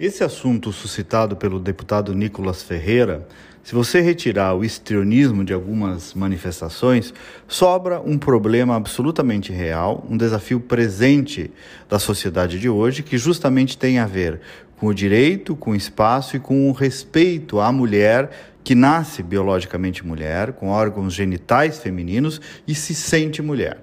Esse assunto suscitado pelo deputado Nicolas Ferreira, se você retirar o histrionismo de algumas manifestações, sobra um problema absolutamente real, um desafio presente da sociedade de hoje, que justamente tem a ver com o direito, com o espaço e com o respeito à mulher que nasce biologicamente mulher, com órgãos genitais femininos e se sente mulher.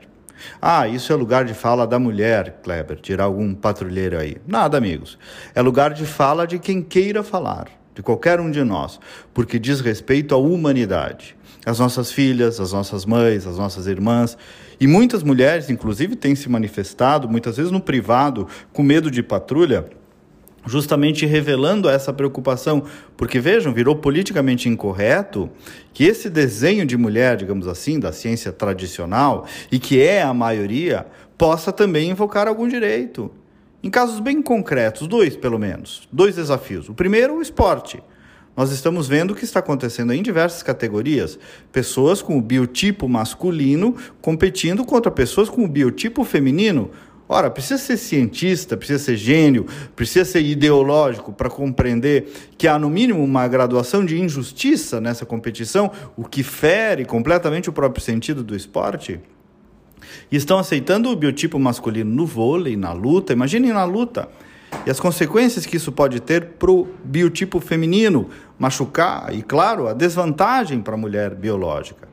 Ah, isso é lugar de fala da mulher, Kleber, tirar algum patrulheiro aí. Nada, amigos. É lugar de fala de quem queira falar, de qualquer um de nós, porque diz respeito à humanidade. As nossas filhas, as nossas mães, as nossas irmãs. E muitas mulheres, inclusive, têm se manifestado, muitas vezes no privado, com medo de patrulha, justamente revelando essa preocupação, porque vejam, virou politicamente incorreto que esse desenho de mulher, digamos assim, da ciência tradicional, e que é a maioria, possa também invocar algum direito. Em casos bem concretos, dois pelo menos, dois desafios. O primeiro, o esporte. Nós estamos vendo o que está acontecendo em diversas categorias. Pessoas com o biotipo masculino competindo contra pessoas com o biotipo feminino, Ora, precisa ser cientista, precisa ser gênio, precisa ser ideológico para compreender que há, no mínimo, uma graduação de injustiça nessa competição, o que fere completamente o próprio sentido do esporte? E estão aceitando o biotipo masculino no vôlei, na luta. Imaginem na luta. E as consequências que isso pode ter para o biotipo feminino, machucar e, claro, a desvantagem para a mulher biológica.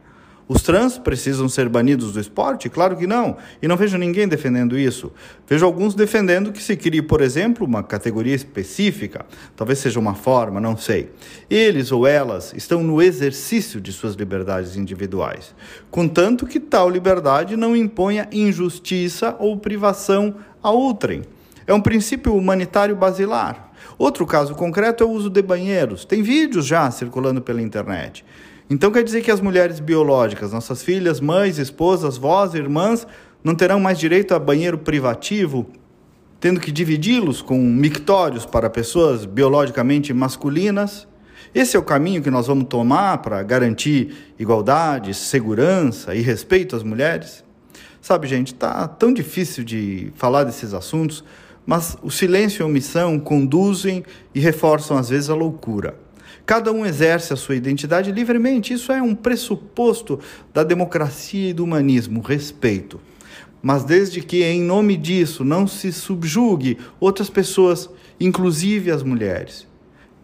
Os trans precisam ser banidos do esporte? Claro que não. E não vejo ninguém defendendo isso. Vejo alguns defendendo que se crie, por exemplo, uma categoria específica. Talvez seja uma forma, não sei. Eles ou elas estão no exercício de suas liberdades individuais, contanto que tal liberdade não imponha injustiça ou privação a outrem. É um princípio humanitário basilar. Outro caso concreto é o uso de banheiros. Tem vídeos já circulando pela internet. Então quer dizer que as mulheres biológicas, nossas filhas, mães, esposas, vós, irmãs, não terão mais direito a banheiro privativo, tendo que dividi-los com mictórios para pessoas biologicamente masculinas? Esse é o caminho que nós vamos tomar para garantir igualdade, segurança e respeito às mulheres? Sabe, gente, tá tão difícil de falar desses assuntos, mas o silêncio e a omissão conduzem e reforçam às vezes a loucura. Cada um exerce a sua identidade livremente. Isso é um pressuposto da democracia e do humanismo, respeito. Mas desde que, em nome disso, não se subjugue outras pessoas, inclusive as mulheres.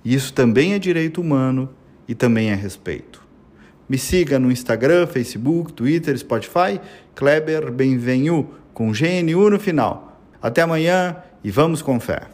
Isso também é direito humano e também é respeito. Me siga no Instagram, Facebook, Twitter, Spotify, Kleber Benvenu, com GNU no final. Até amanhã e vamos com fé.